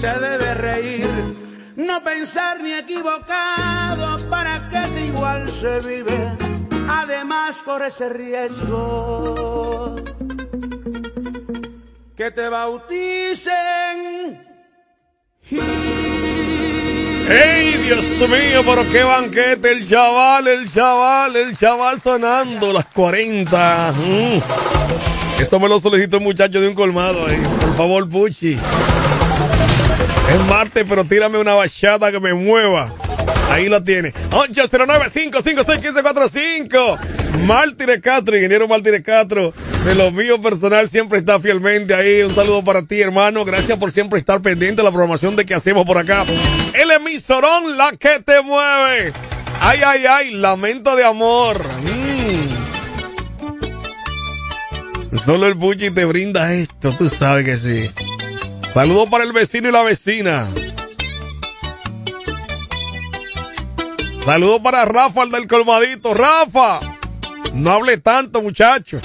se debe reír, no pensar ni equivocado, para que si igual se vive, además corre ese riesgo. Que te bauticen. ¡Ey, Dios mío! Pero qué banquete, el chaval, el chaval, el chaval sonando las 40. Mm. Eso me lo solicitó un muchacho de un colmado ahí. Por favor, Puchi. Es martes, pero tírame una bachata que me mueva. Ahí lo tiene. 809-556-1545. Martínez Castro, ingeniero Martínez Castro, de lo mío personal, siempre está fielmente ahí. Un saludo para ti, hermano. Gracias por siempre estar pendiente de la programación de que hacemos por acá. El emisorón, la que te mueve. Ay, ay, ay, lamento de amor. Mm. Solo el Puchi te brinda esto, tú sabes que sí. Saludos para el vecino y la vecina. Saludos para Rafa, el del colmadito. Rafa, no hable tanto, muchacho.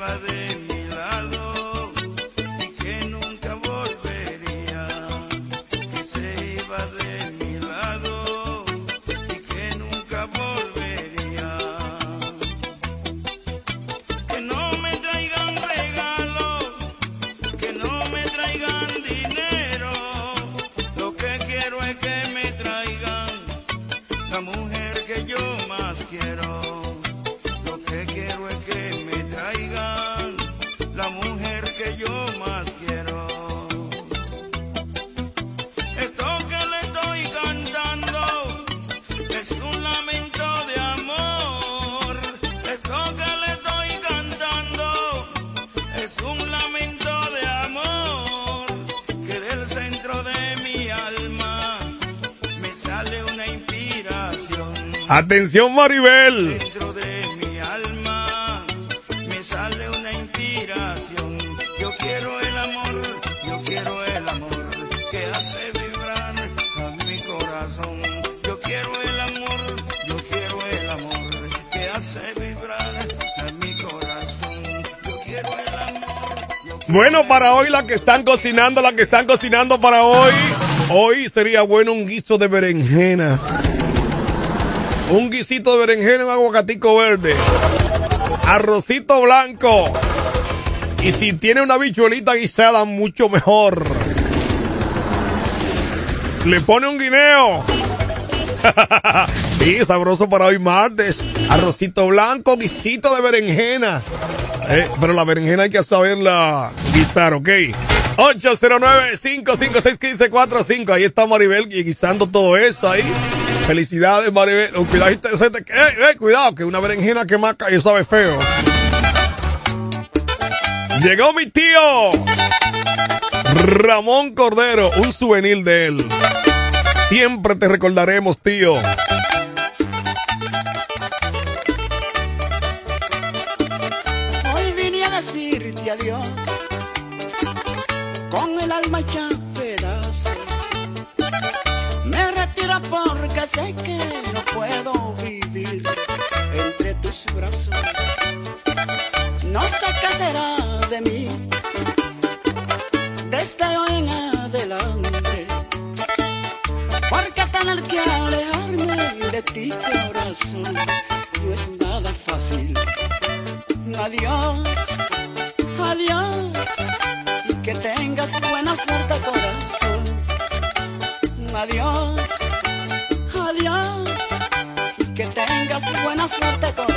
va de Atención Maribel. Dentro de mi alma me sale una inspiración. Yo quiero el amor, yo quiero el amor que hace vibrar a mi corazón. Yo quiero el amor, yo quiero el amor que hace vibrar a mi corazón. Yo quiero el amor. bueno, para hoy la que están cocinando, la que están cocinando para hoy. Hoy sería bueno un guiso de berenjena un guisito de berenjena, un aguacatico verde, arrocito blanco. Y si tiene una bichuelita guisada, mucho mejor. Le pone un guineo. y sabroso para hoy martes. Arrocito blanco, guisito de berenjena. Eh, pero la berenjena hay que saberla guisar, ¿ok? 809-556-1545. Ahí está Maribel guisando todo eso ahí. Felicidades, Maribel. Cuidado, eh, cuidado, que una berenjena que maca y sabe feo. Llegó mi tío. Ramón Cordero, un souvenir de él. Siempre te recordaremos, tío. Hoy vine a decirte adiós. Con el alma hecha porque sé que no puedo vivir entre tus brazos. No sé qué de mí desde hoy en adelante, porque tener que alejarme de ti, corazón, no es nada fácil. Adiós, adiós, y que tengas buena suerte, corazón. Adiós buena suerte, corazón.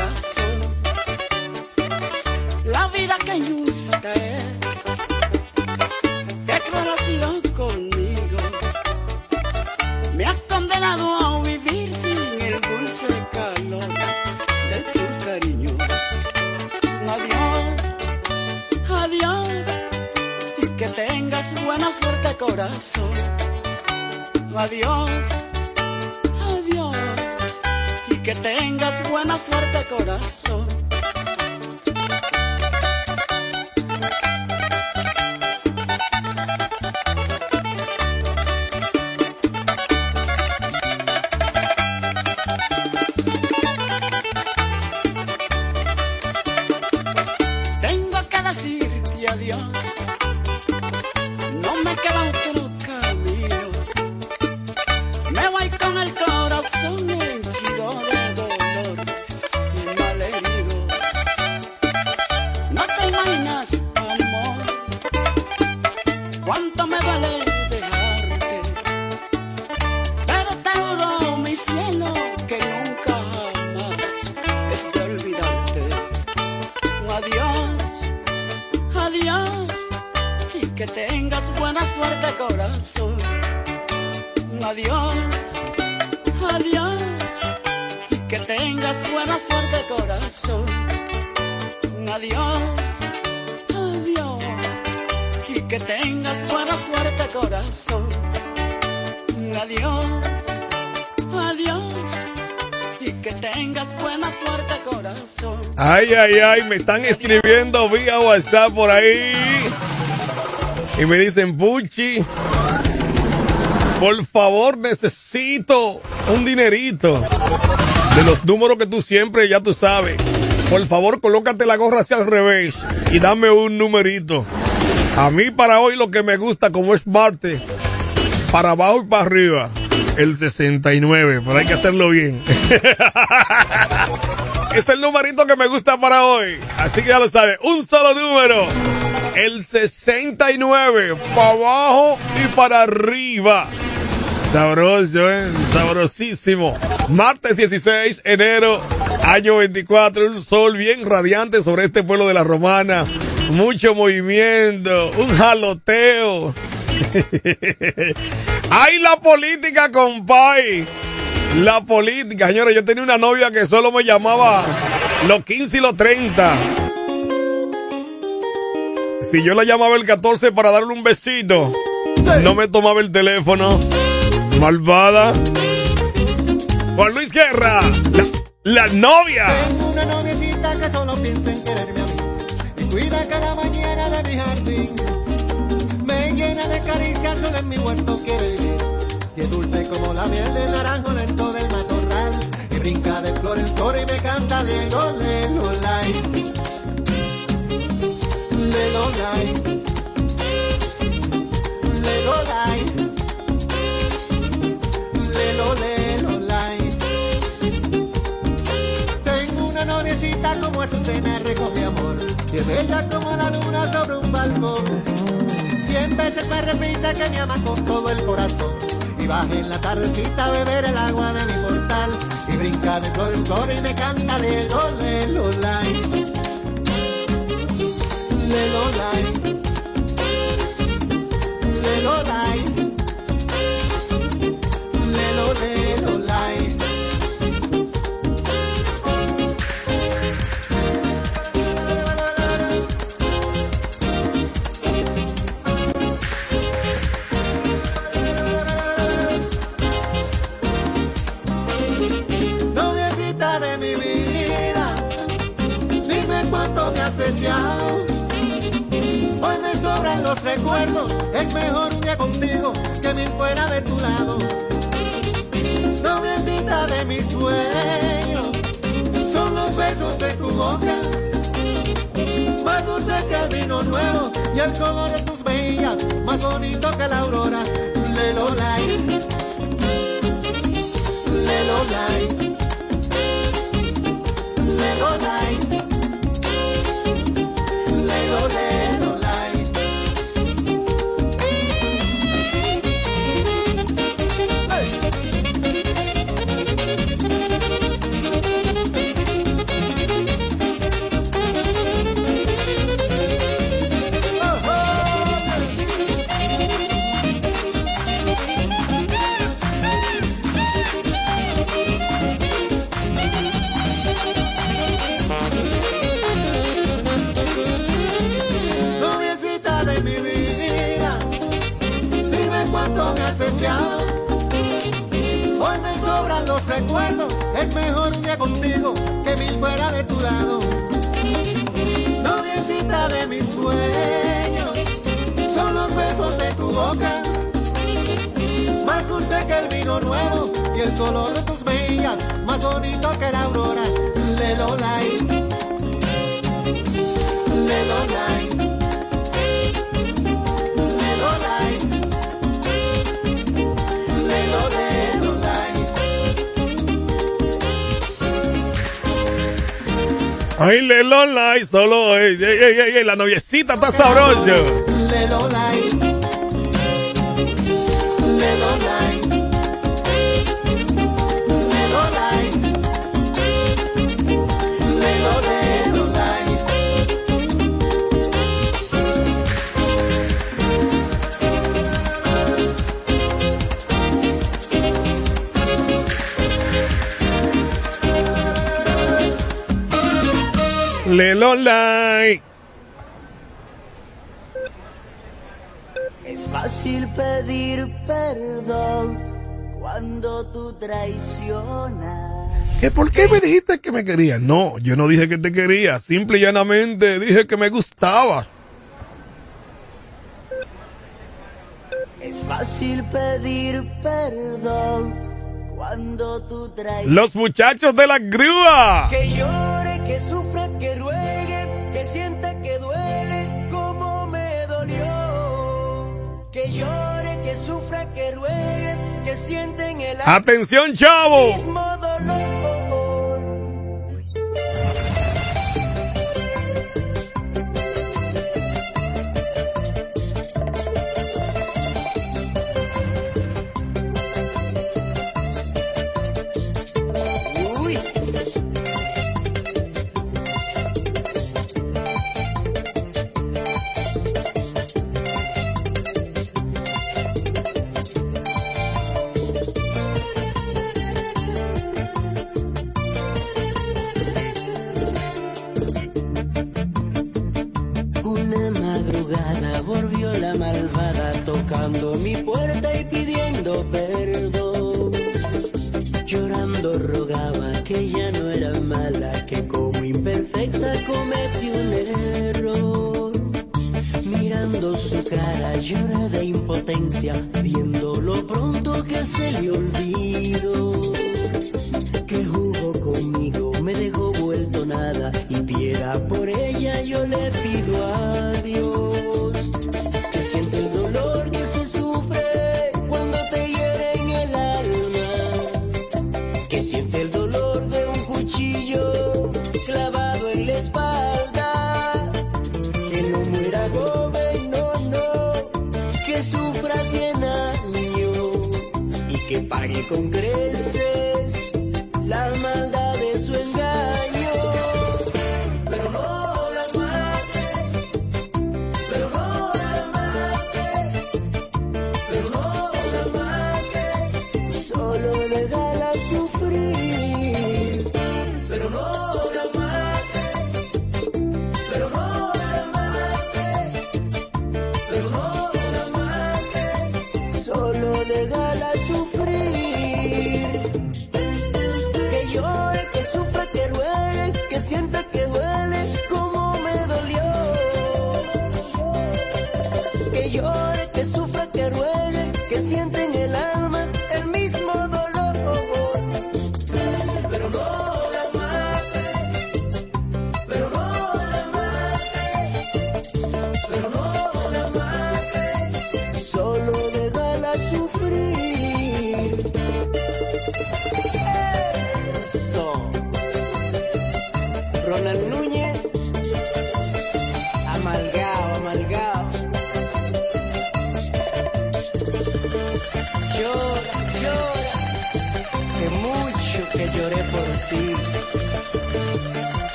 Me están escribiendo vía WhatsApp por ahí. Y me dicen, Puchi, por favor necesito un dinerito. De los números que tú siempre ya tú sabes. Por favor, colócate la gorra hacia el revés y dame un numerito. A mí para hoy lo que me gusta como es Marte, para abajo y para arriba, el 69, pero hay que hacerlo bien. es el numerito que me gusta para hoy. Así que ya lo sabe, un solo número. El 69, para abajo y para arriba. Sabroso, ¿eh? Sabrosísimo. Martes 16, enero, año 24, un sol bien radiante sobre este pueblo de la Romana. mucho movimiento, un jaloteo. ¡Ay, la política, compay! La política, señores. Yo tenía una novia que solo me llamaba los 15 y los 30. Si yo la llamaba el 14 para darle un besito, no me tomaba el teléfono. Malvada. Juan Luis Guerra, la, la novia. Tengo una noviecita que solo piensa en quererme a mí. Y cuida cada mañana de mi jardín. Me llena de caricias, solo en mi huerto quiere vivir. Y es dulce como la miel de naranjo lento del matorral. Y brinca de flor en flor y me canta lelo, lelo, lai. Lelo, lai. Lelo, lai. Lelo, lelo, lai. Tengo una noviecita como Azucena recoge amor. Y es bella como la luna sobre un balcón. Cien veces me repite que me ama con todo el corazón. Y baja en la tardecita a beber el agua de mi portal. Y brinca de flor en flor y me canta lelo, lelo, lai. Lelo, lai. Lelo, lai. El color de tus mejillas, más bonito que la aurora. Ay, Lelo Lai, solo. Ey, ey, ey, la noviecita está sabrosa. Lelo Lai. Es fácil pedir perdón cuando tú traicionas. ¿Que ¿Por qué me dijiste que me querías? No, yo no dije que te quería. Simple y llanamente dije que me gustaba. Es fácil pedir perdón cuando tú traicionas. Los muchachos de la grúa. Que llore, que sufra, que ruegue, que sienta que duele como me dolió. Que llore, que sufra, que ruegue, que siente en el Atención, chavo. mismo dolor.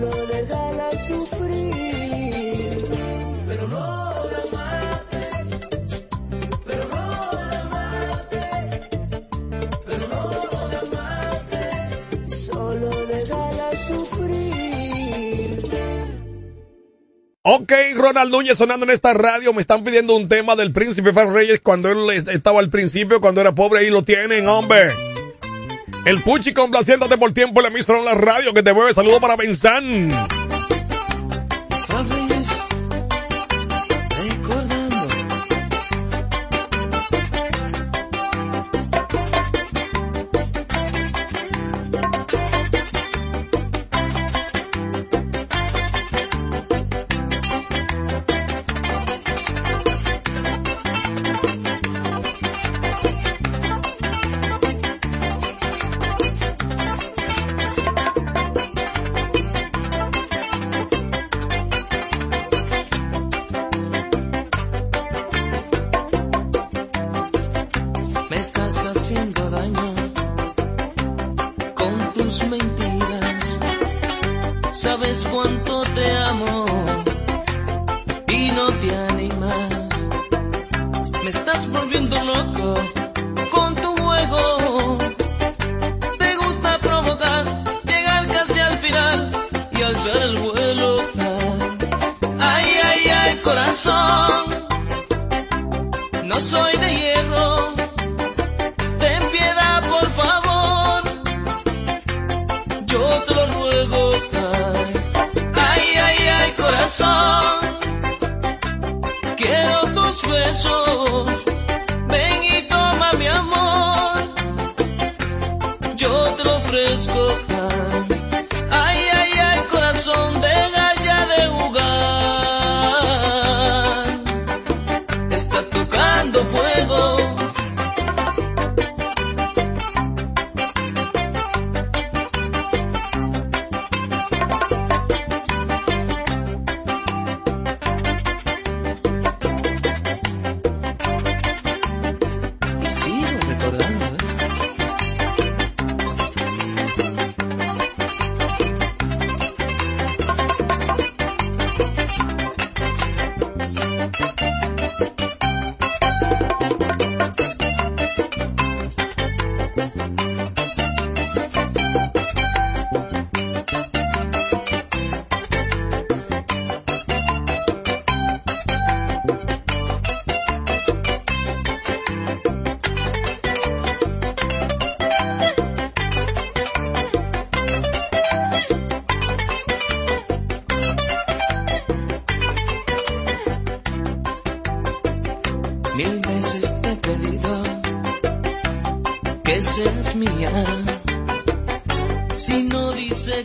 lo sufrir. Pero no la mates, pero no la mates, pero no la mates, solo sufrir. Ok, Ronald Núñez sonando en esta radio. Me están pidiendo un tema del príncipe Fer Reyes cuando él estaba al principio, cuando era pobre. Ahí lo tienen, hombre. El Puchi complaciéndote por tiempo, le emisora en la radio que te mueve. Saludo para Benzán.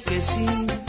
que sí.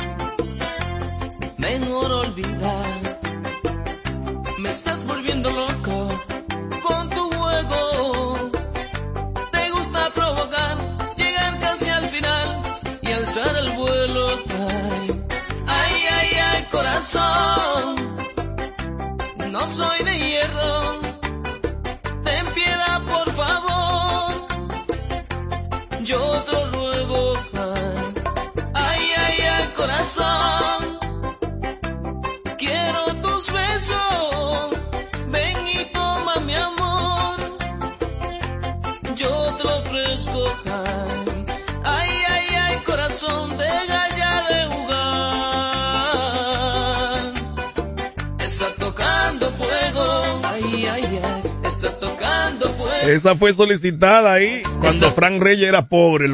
Esa fue solicitada ahí cuando Frank Reyes era pobre.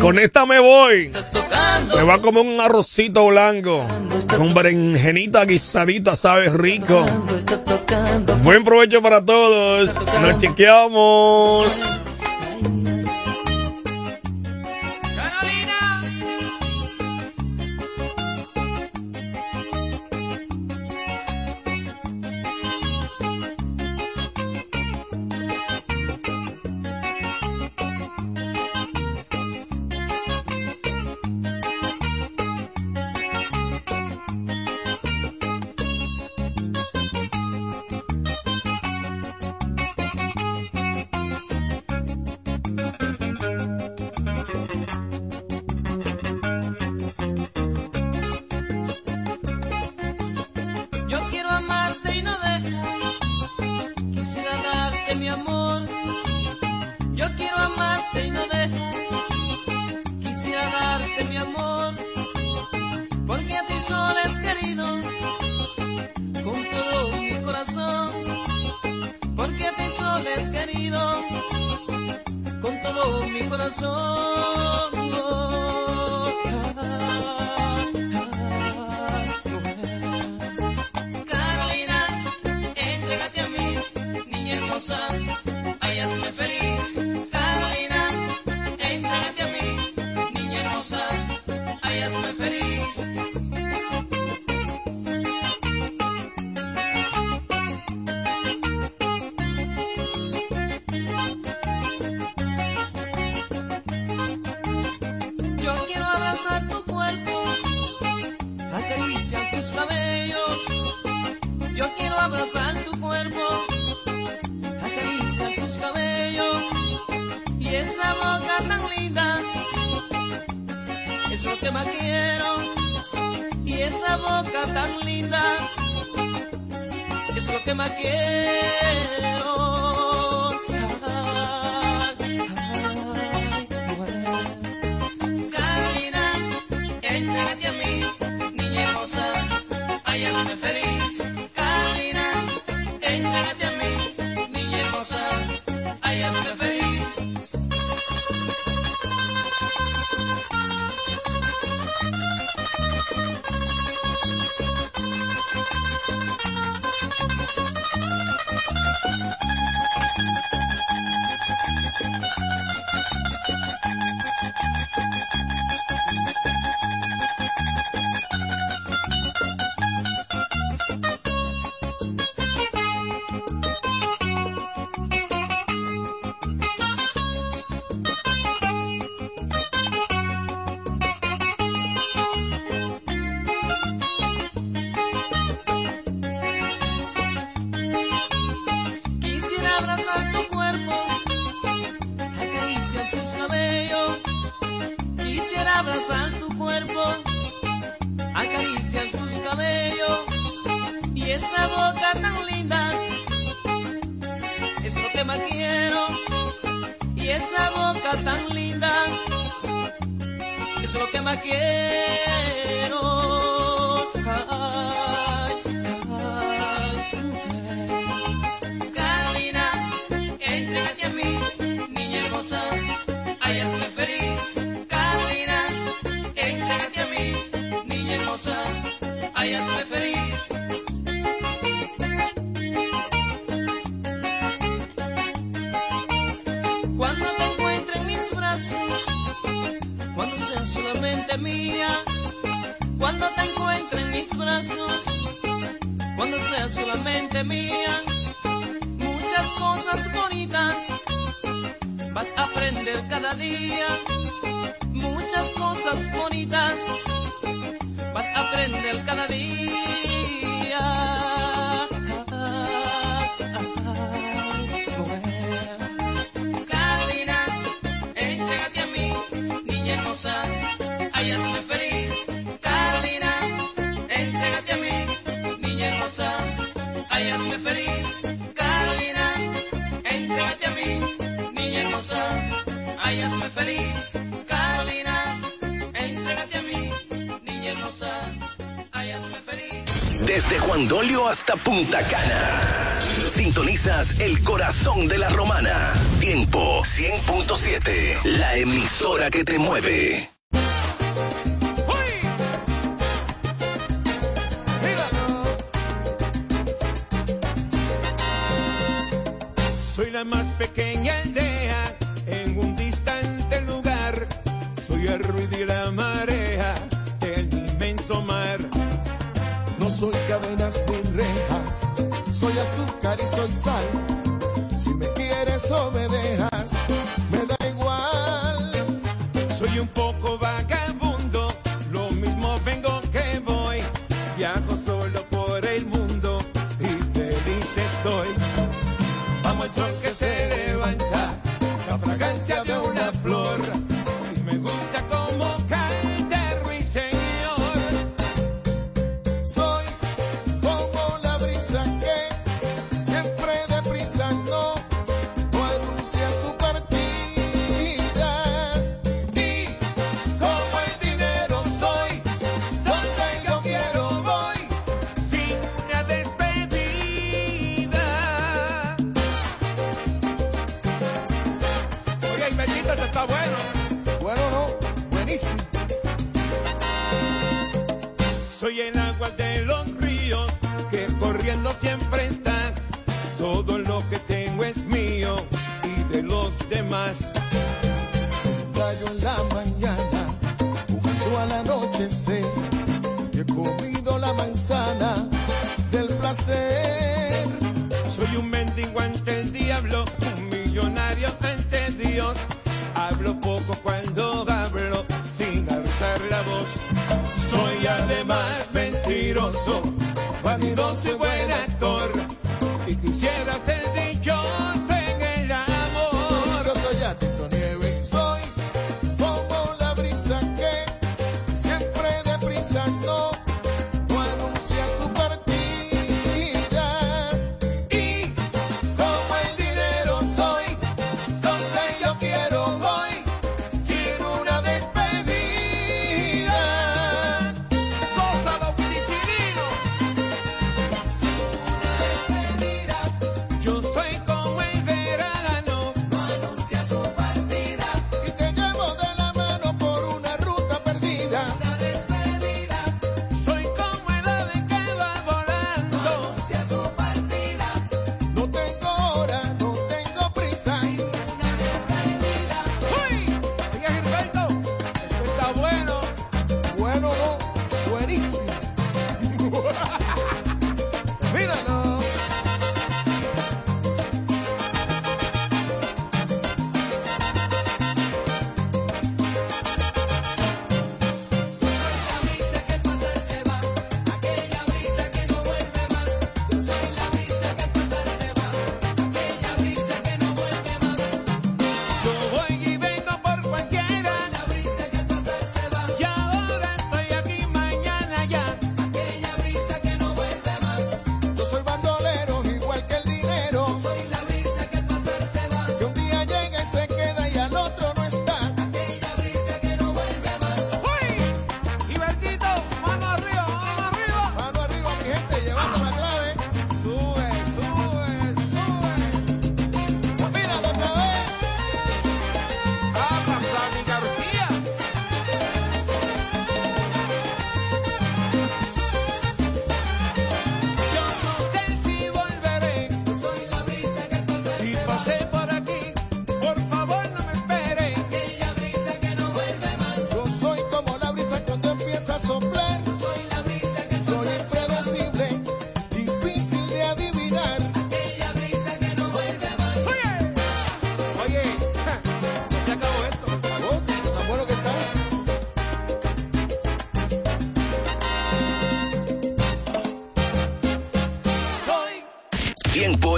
Con esta me voy. Me va a comer un arrocito blanco. Con berenjenita guisadita, sabe rico. Buen provecho para todos. Nos chequeamos. abrazar tu cuerpo, acaricias tus cabellos y esa boca tan linda. Eso que más quiero y esa boca tan linda. Es lo que más quiero. Desde Juan Dolio hasta Punta Cana. Sintonizas el corazón de la romana. Tiempo 100.7. La emisora que te mueve. Soy la más pequeña vainas ni rejas. Soy azúcar y soy sal. Si me quieres o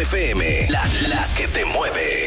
FM, la, la que te mueve.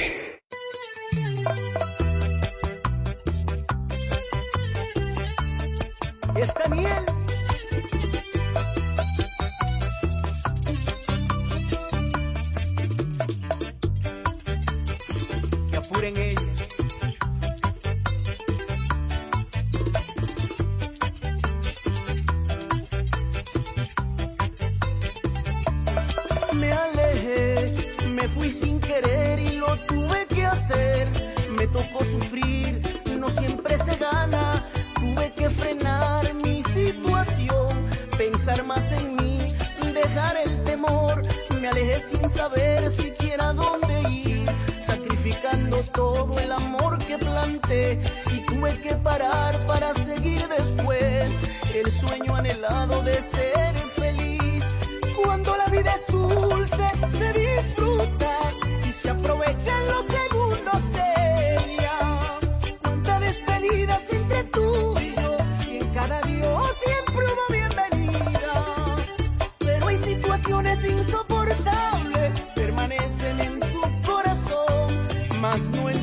Más no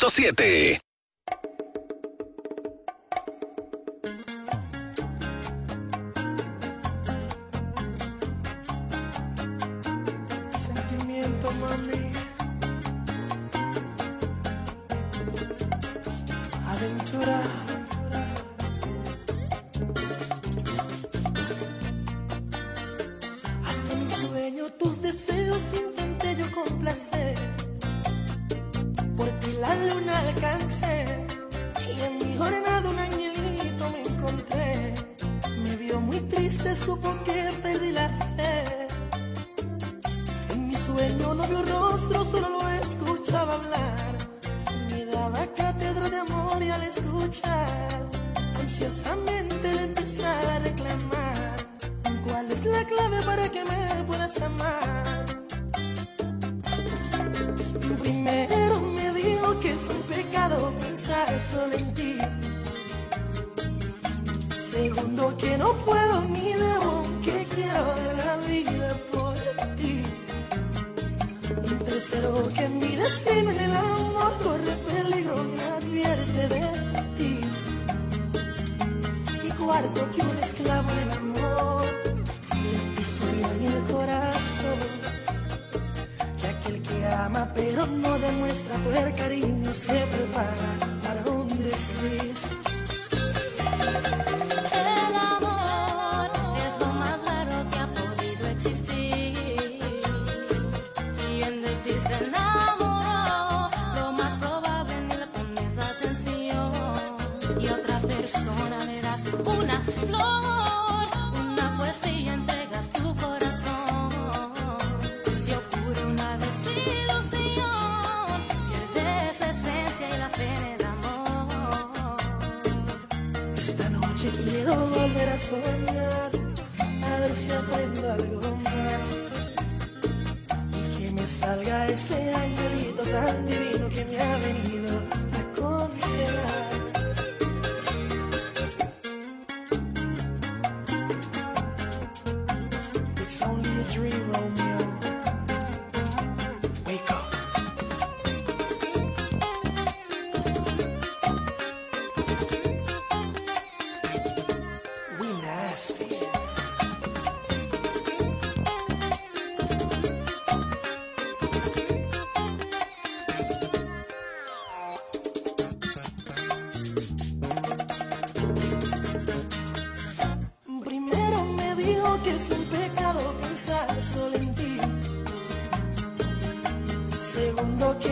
100.7.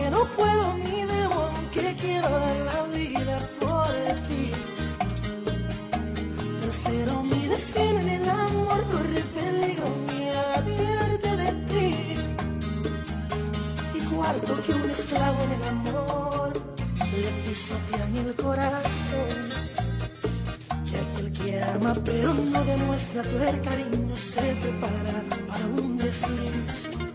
no puedo ni debo, aunque quiero dar la vida por ti. Tercero mi destino en el amor, corre peligro, me advierte de ti. Y cuarto que un esclavo en el amor le pisotean el corazón. Que aquel que ama pero no demuestra tu cariño se prepara para un desliz.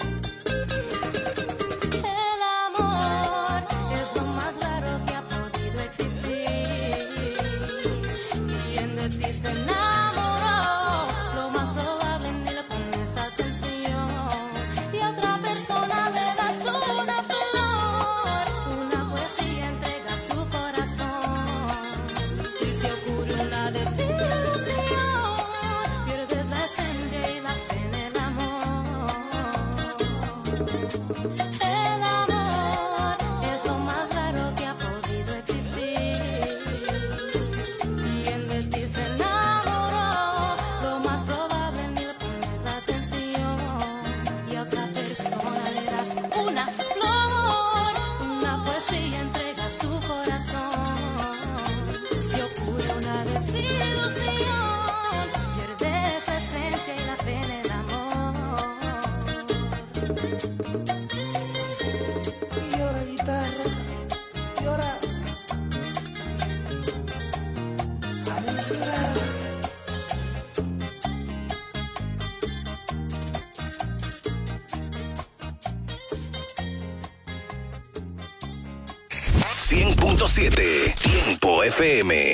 FM.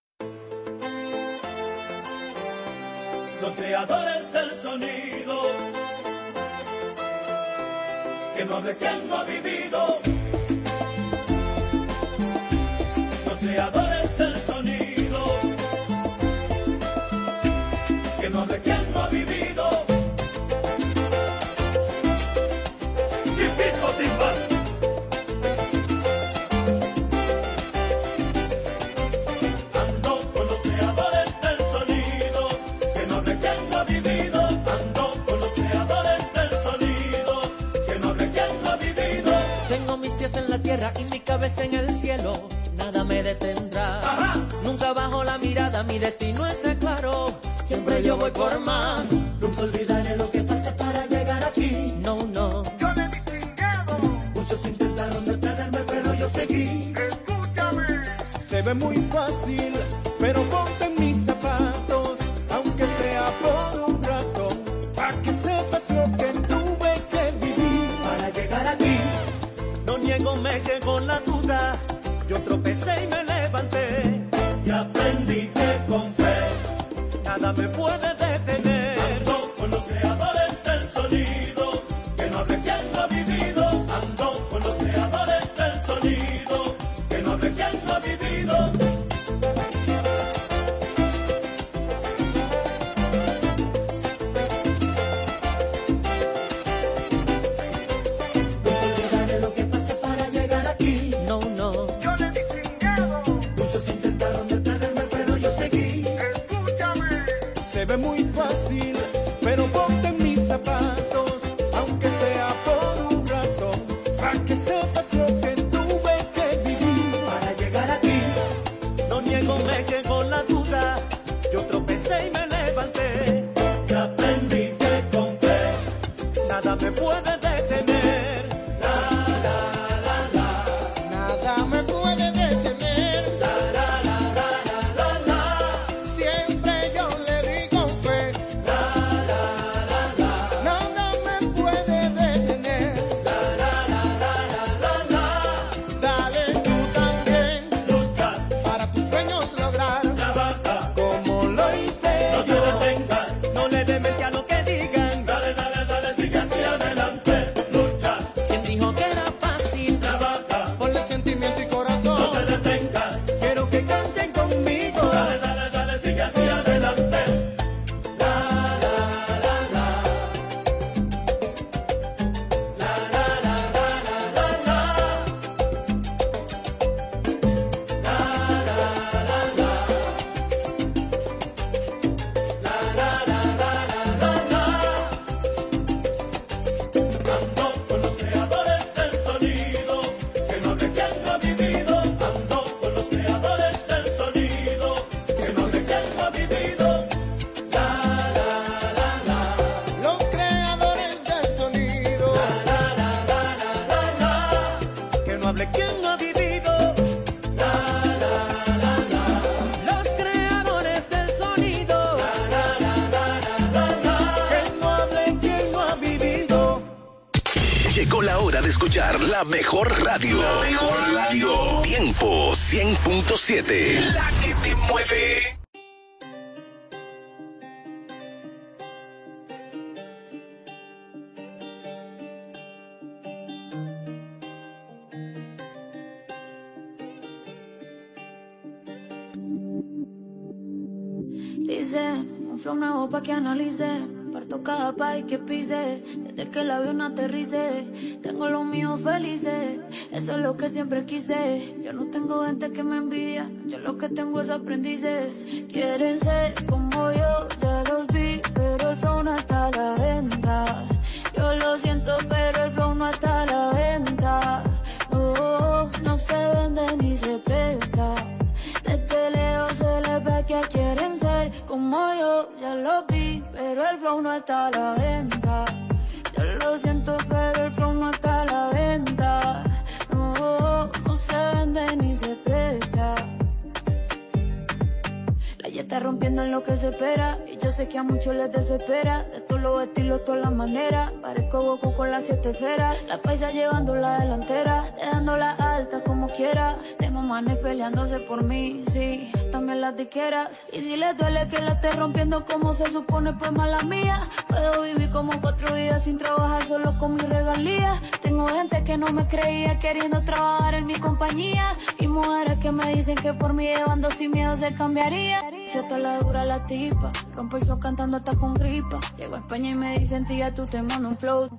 la mejor radio. Mejor radio. Tiempo 100.7. La que te mueve. que el avión aterrice. Tengo los míos felices, eso es lo que siempre quise. Yo no tengo gente que me envidia, yo lo que tengo es aprendices. Quieren ser como yo, ya los vi, pero el flow no está a la venta. Yo lo siento, pero el flow no está a la venta. No, no se vende ni se presta. Desde lejos se les ve que quieren ser como yo, ya los vi, pero el flow no está a la venta. no es lo que se espera. Y yo sé que a muchos les desespera. De todos los estilos, todas las maneras. Parezco Goku con las siete esferas. La paisa llevando la delantera. Dejándola alta como quiera. Tengo manes peleándose por mí, sí. También las diqueras. Y si les duele que la esté rompiendo como se supone, pues mala mía. Puedo vivir como cuatro días sin trabajar solo con mi regalía. Tengo gente que no me creía queriendo trabajar en mi compañía. Y mujeres que me dicen que por mí llevando sin miedo se cambiaría. Yo te la dura la tipa. Rompo el flow cantando hasta con gripa. Llego a España y me dicen, tía, tú te mando un flow.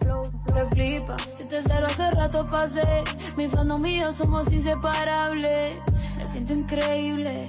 Que flipa. Si te cero hace rato pasé. Mi fandom yo somos inseparables. Me siento increíble.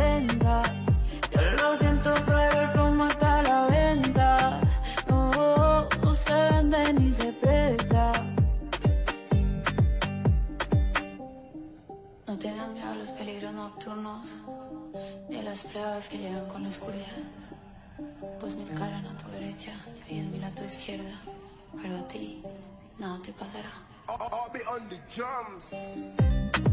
No tengan miedo a los peligros nocturnos, ni las pruebas que llegan con la oscuridad. Pues mil caran a tu derecha y mil a tu izquierda, pero a ti nada te pasará. Tiempo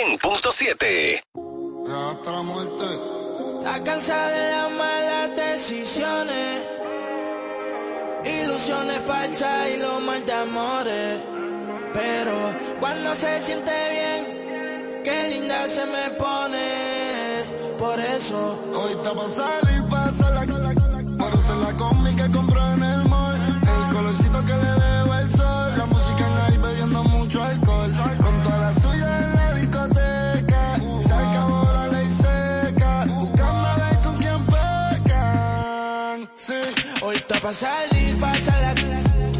100.7. Hasta la muerte. Está cansada de las malas decisiones, ilusiones falsas y los mal de amores. Pero cuando se siente bien, qué linda se me pone. Por eso Hoy está pa' salir, está pa' salir, pasa la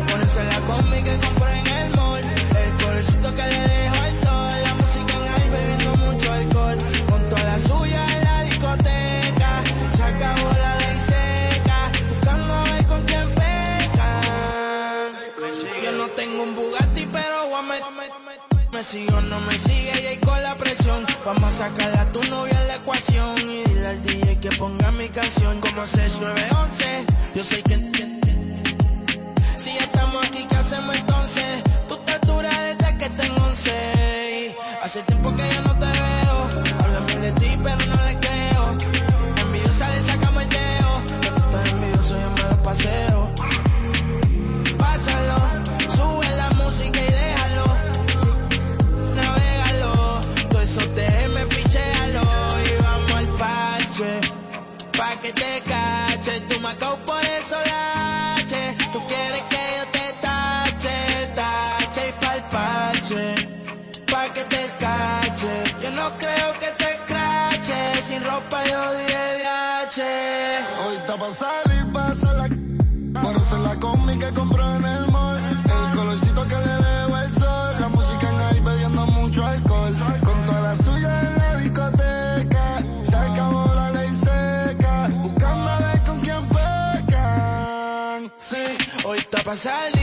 Ponerse la combi que compré en el mall. El colorcito que le dejo al sol. La música en ahí bebiendo mucho alcohol. Con toda la suya en la discoteca. Se acabó la ley seca. Buscando a ver con quién pecan. Yo no tengo un Bugatti, pero a met- me sigue o no me sigue y ahí con la presión. Vamos a sacar a tu novia en la ecuación y dile al DJ que ponga mi canción como 6911. Yo sé que Hace tiempo que ya no te veo. Háblame de ti, pero no le creo. Envidiosa le sacamos el dedo. Estás envidioso, yo me lo paseo. Pásalo, sube la música y déjalo. Navégalo, todo eso te me pichealo. Y vamos al parche, pa' que te cache. Tú me acabo por eso lache. Tú quieres Sí,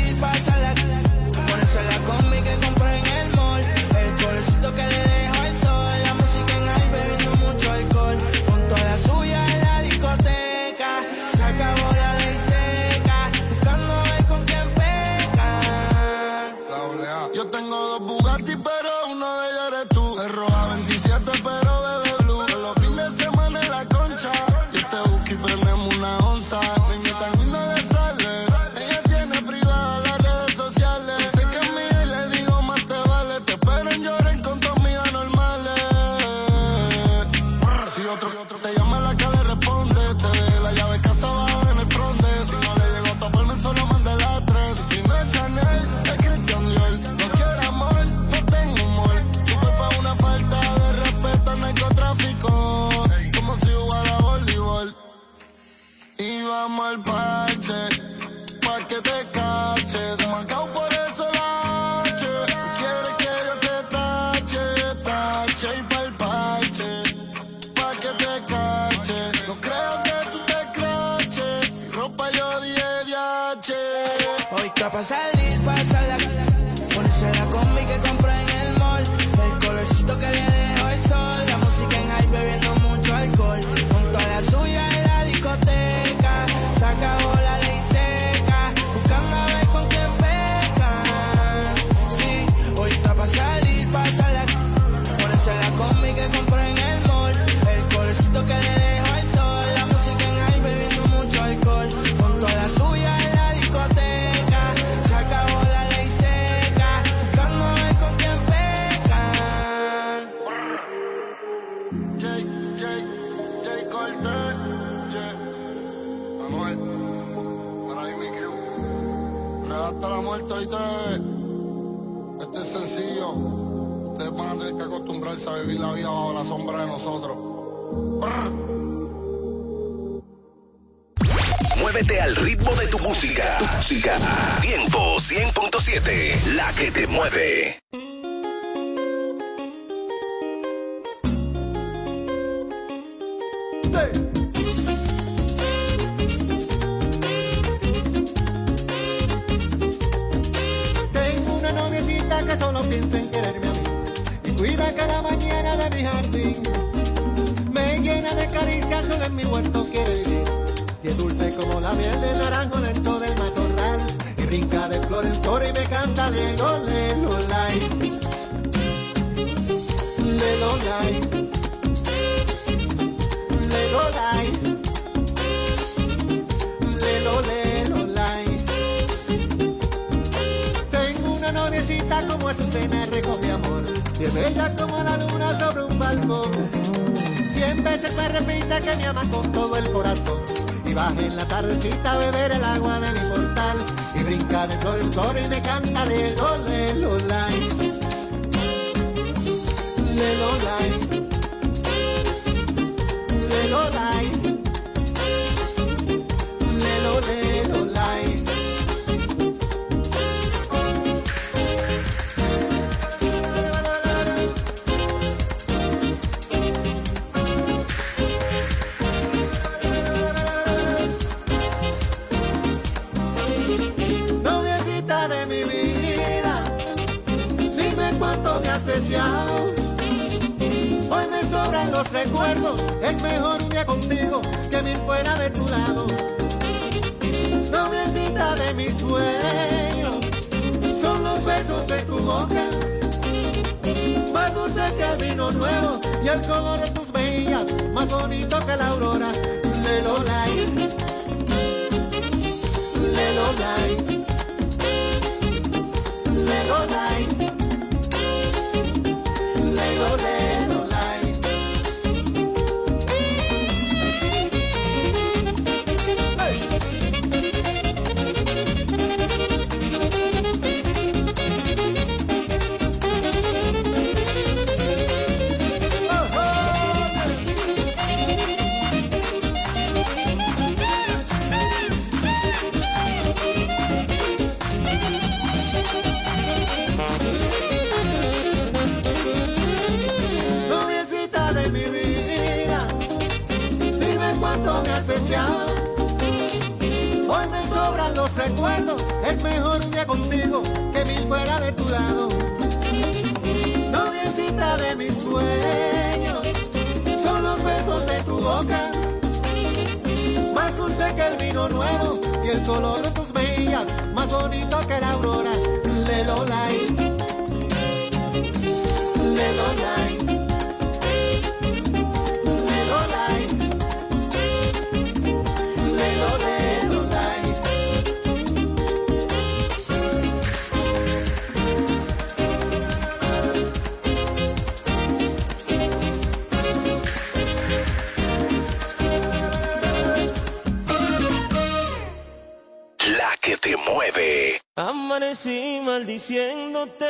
amanecí maldiciéndote.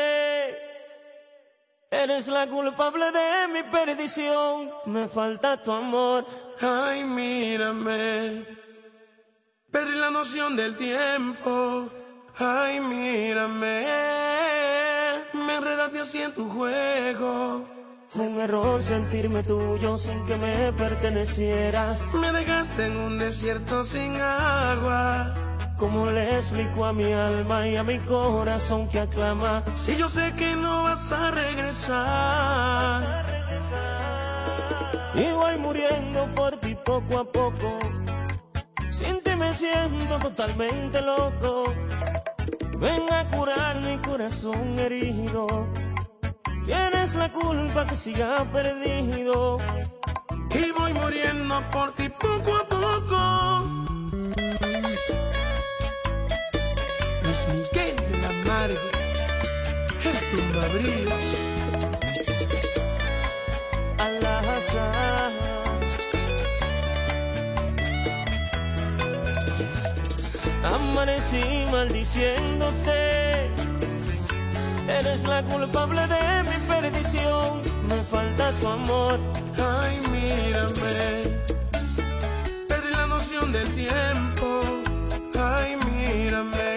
Eres la culpable de mi perdición, me falta tu amor. Ay, mírame, perdí la noción del tiempo. Ay, mírame, me enredaste así en tu juego. Fue un error sentirme tuyo sin que me pertenecieras. Me dejaste en un desierto sin agua. ¿Cómo le explico a mi alma y a mi corazón que aclama? Si yo sé que no vas a regresar. Y voy muriendo por ti poco a poco. Sin ti me siento totalmente loco. Ven a curar mi corazón herido. Tienes la culpa que siga perdido. Y voy muriendo por ti poco a poco. Tumbabríos. Al-Azhar. Amanecí maldiciéndote. Eres la culpable de mi perdición. Me falta tu amor. Ay, mírame. Perdí la noción del tiempo. Ay, mírame.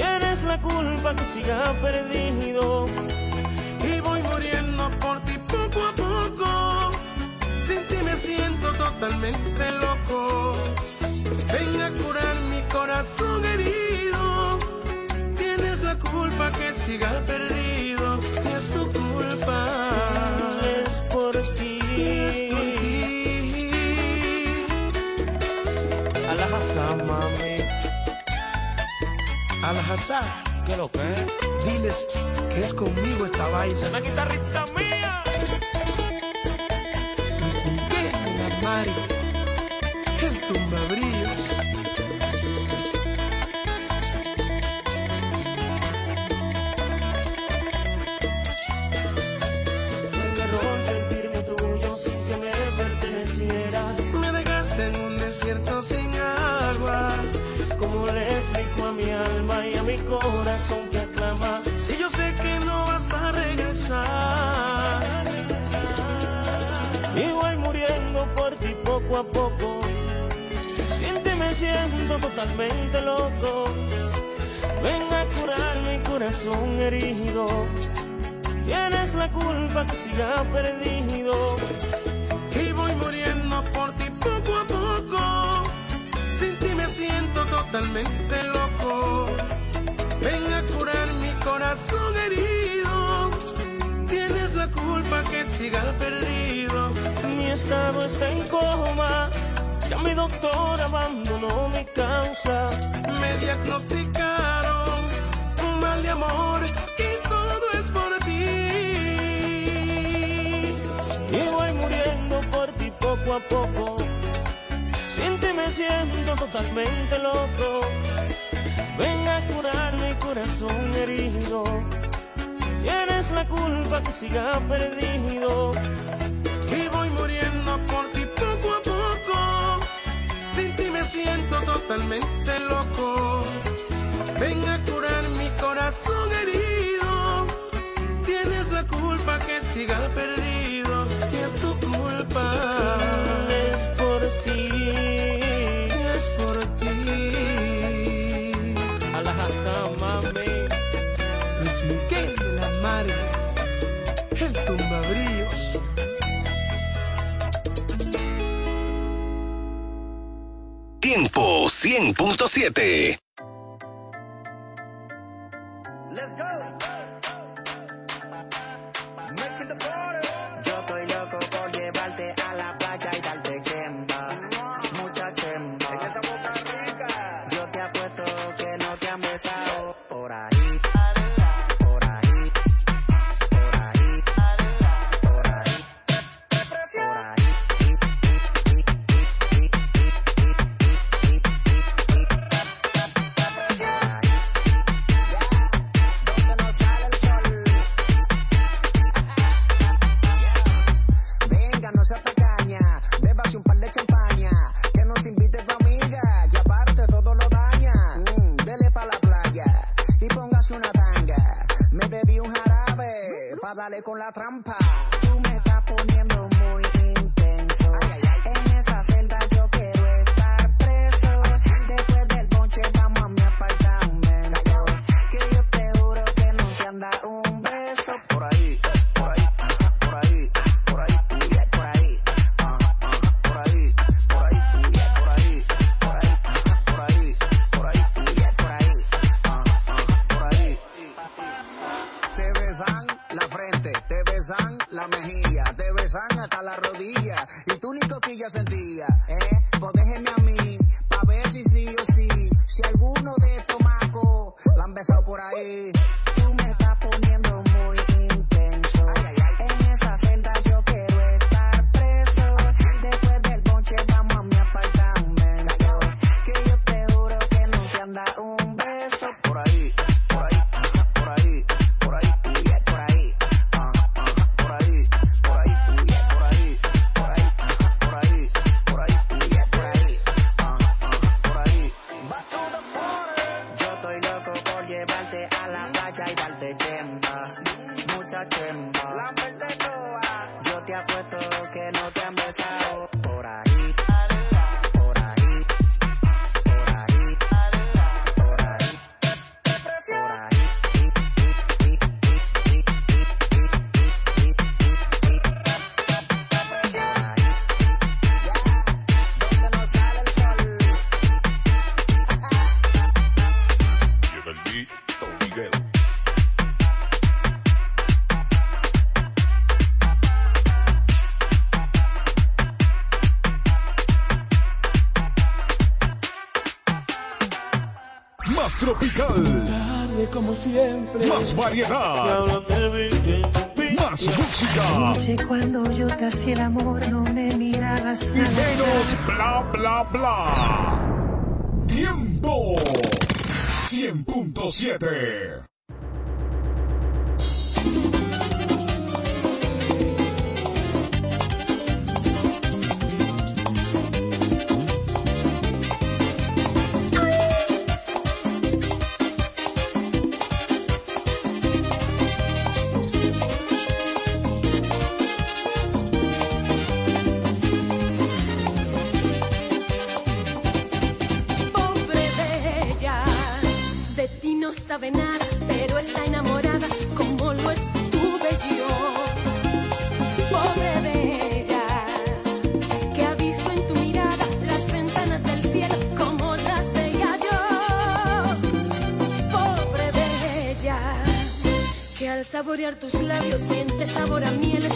Tienes la culpa que siga perdido. Y voy muriendo por ti poco a poco. Sin ti me siento totalmente loco. Ven a curar mi corazón herido. Tienes la culpa que siga perdido. Es tu culpa. Alhazá, ¿Qué lo que es? diles que es conmigo esta vaina. ¡La guitarrita mía! Luis Miguel de la Mari, corazón que aclama? Si yo sé que no vas a regresar. Y voy muriendo por ti poco a poco. Sin ti me siento totalmente loco. Ven a curar mi corazón herido. Tienes la culpa que siga perdido. Y voy muriendo por ti poco a poco. Sin ti me siento totalmente loco. Ven a curar mi corazón herido. Tienes la culpa que siga perdido. Mi estado está en coma. Ya mi doctor abandonó mi causa. Me diagnosticaron un mal de amor y todo es por ti. Y voy muriendo por ti poco a poco. Sin ti me siento totalmente loco. Ven a curar mi corazón herido. Tienes la culpa que siga perdido. Y voy muriendo por ti poco a poco. Sin ti me siento totalmente loco. Ven a curar mi corazón herido. Tienes la culpa que siga perdido. Tiempo 100.7. Más variedad. Más música. Cuando yo te hacía el amor, no me mirabas. Y menos bla bla bla. Tiempo 100.7. tus labios sientes sabor a mieles.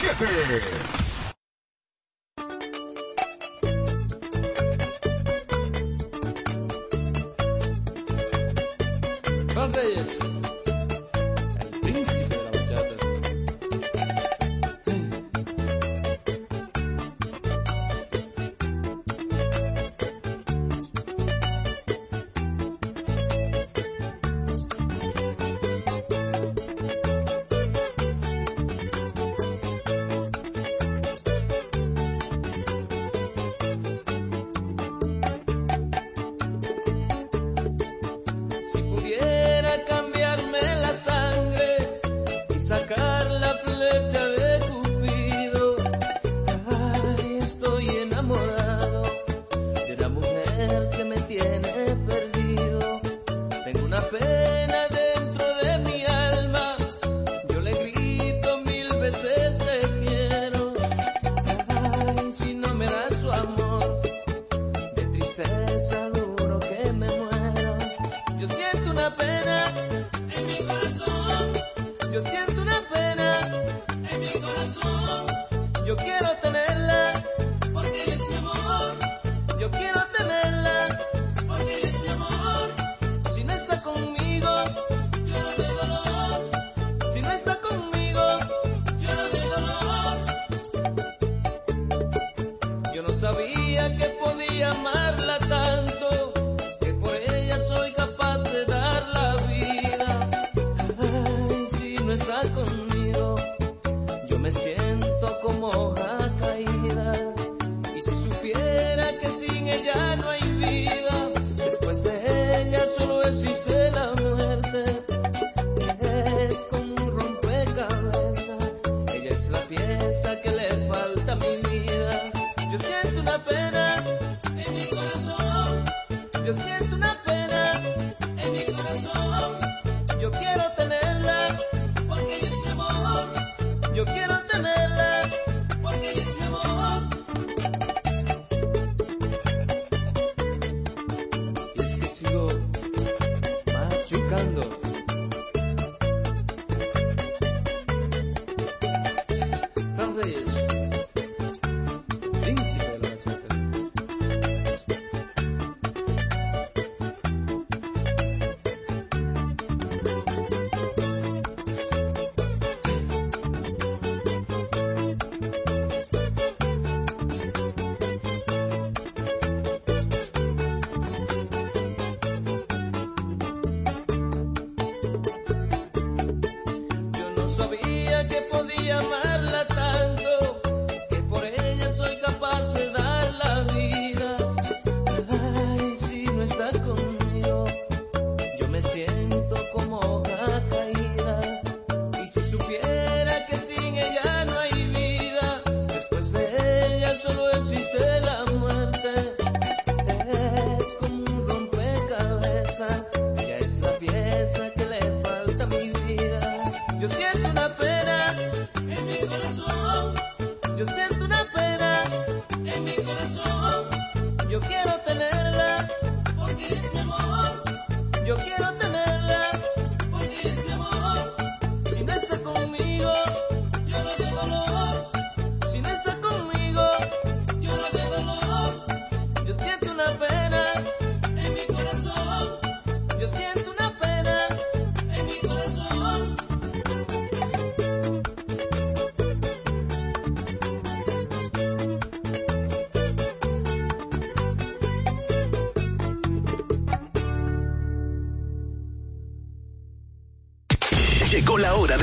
7. sabía que podía más.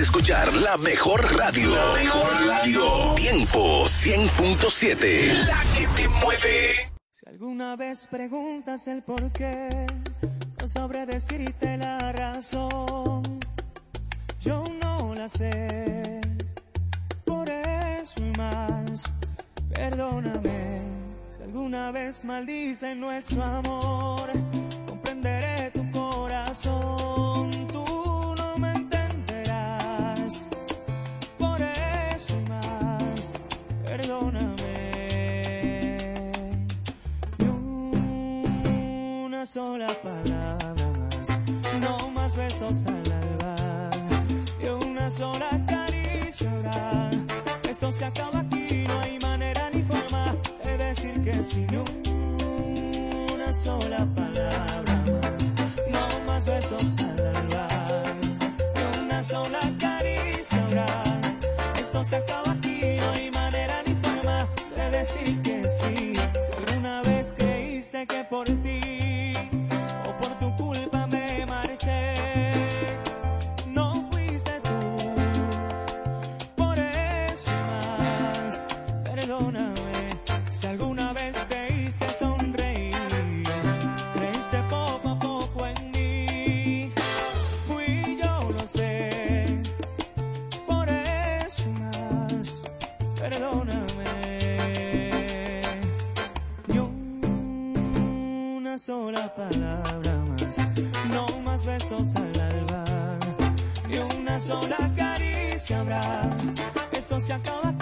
escuchar la mejor radio. Mejor radio. Tiempo 100.7. La que te mueve. Si alguna vez preguntas el por qué, no sabré decirte la razón. Yo no la sé. Por eso y más, perdóname. Si alguna vez maldicen nuestro amor besos al alba y una sola caricia habrá. Esto se acaba aquí, no hay manera ni forma de decir que sin una sola palabra más, no más besos al alba y una sola caricia habrá. Esto se acaba aquí, no hay manera ni forma de decir que se acaba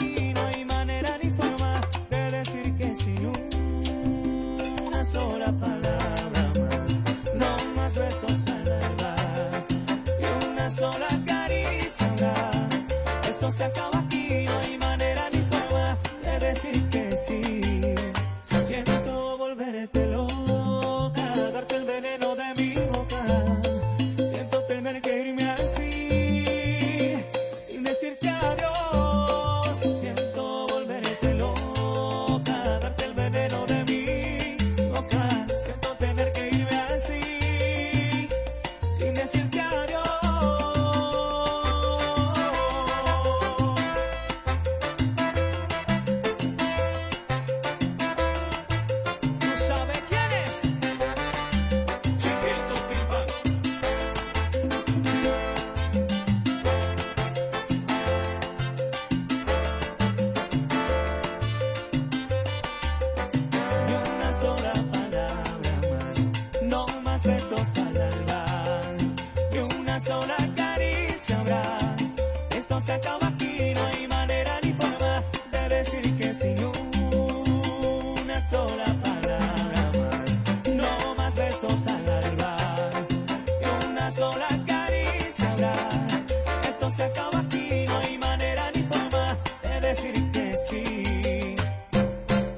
Esto se acaba aquí, no hay manera ni forma de decir que sí.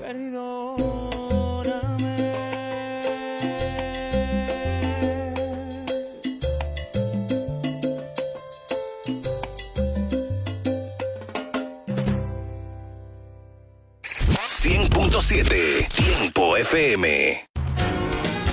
Perdóname. 100.7 Tiempo FM.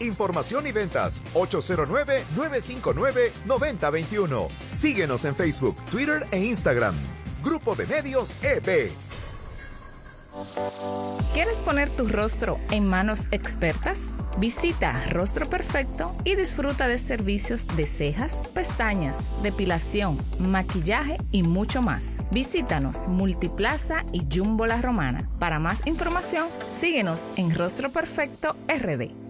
Información y ventas 809-959-9021. Síguenos en Facebook, Twitter e Instagram. Grupo de Medios E EB. ¿Quieres poner tu rostro en manos expertas? Visita Rostro Perfecto y disfruta de servicios de cejas, pestañas, depilación, maquillaje y mucho más. Visítanos Multiplaza y Jumbo La Romana. Para más información, síguenos en Rostro Perfecto RD.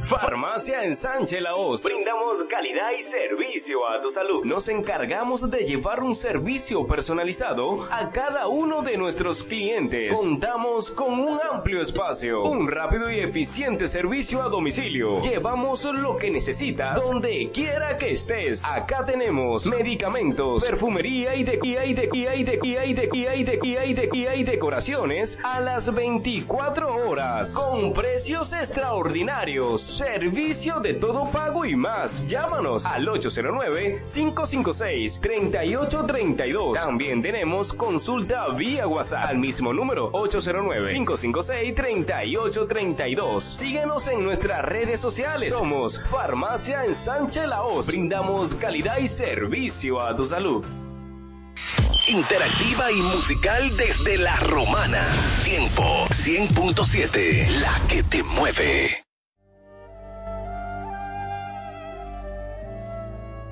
Farmacia en Sánchez Laos. Brindamos calidad y servicio a tu salud. Nos encargamos de llevar un servicio personalizado a cada uno de nuestros clientes. Contamos con un amplio espacio, un rápido y eficiente servicio a domicilio. Llevamos lo que necesitas donde quiera que estés. Acá tenemos medicamentos, perfumería y de y y de y y de y y de y y de y y de y y decoraciones a las 24 horas con precios extraordinarios. Servicio de todo pago y más. Llámanos al 809-556-3832. También tenemos consulta vía WhatsApp al mismo número 809-556-3832. Síguenos en nuestras redes sociales. Somos Farmacia en Sánchez Laos. Brindamos calidad y servicio a tu salud. Interactiva y musical desde la romana. Tiempo 100.7, la que te mueve.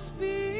must be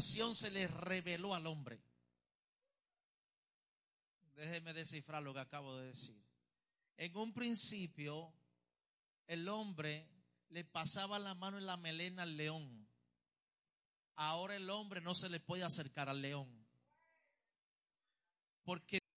Se le reveló al hombre. Déjeme descifrar lo que acabo de decir. En un principio, el hombre le pasaba la mano en la melena al león. Ahora el hombre no se le puede acercar al león. Porque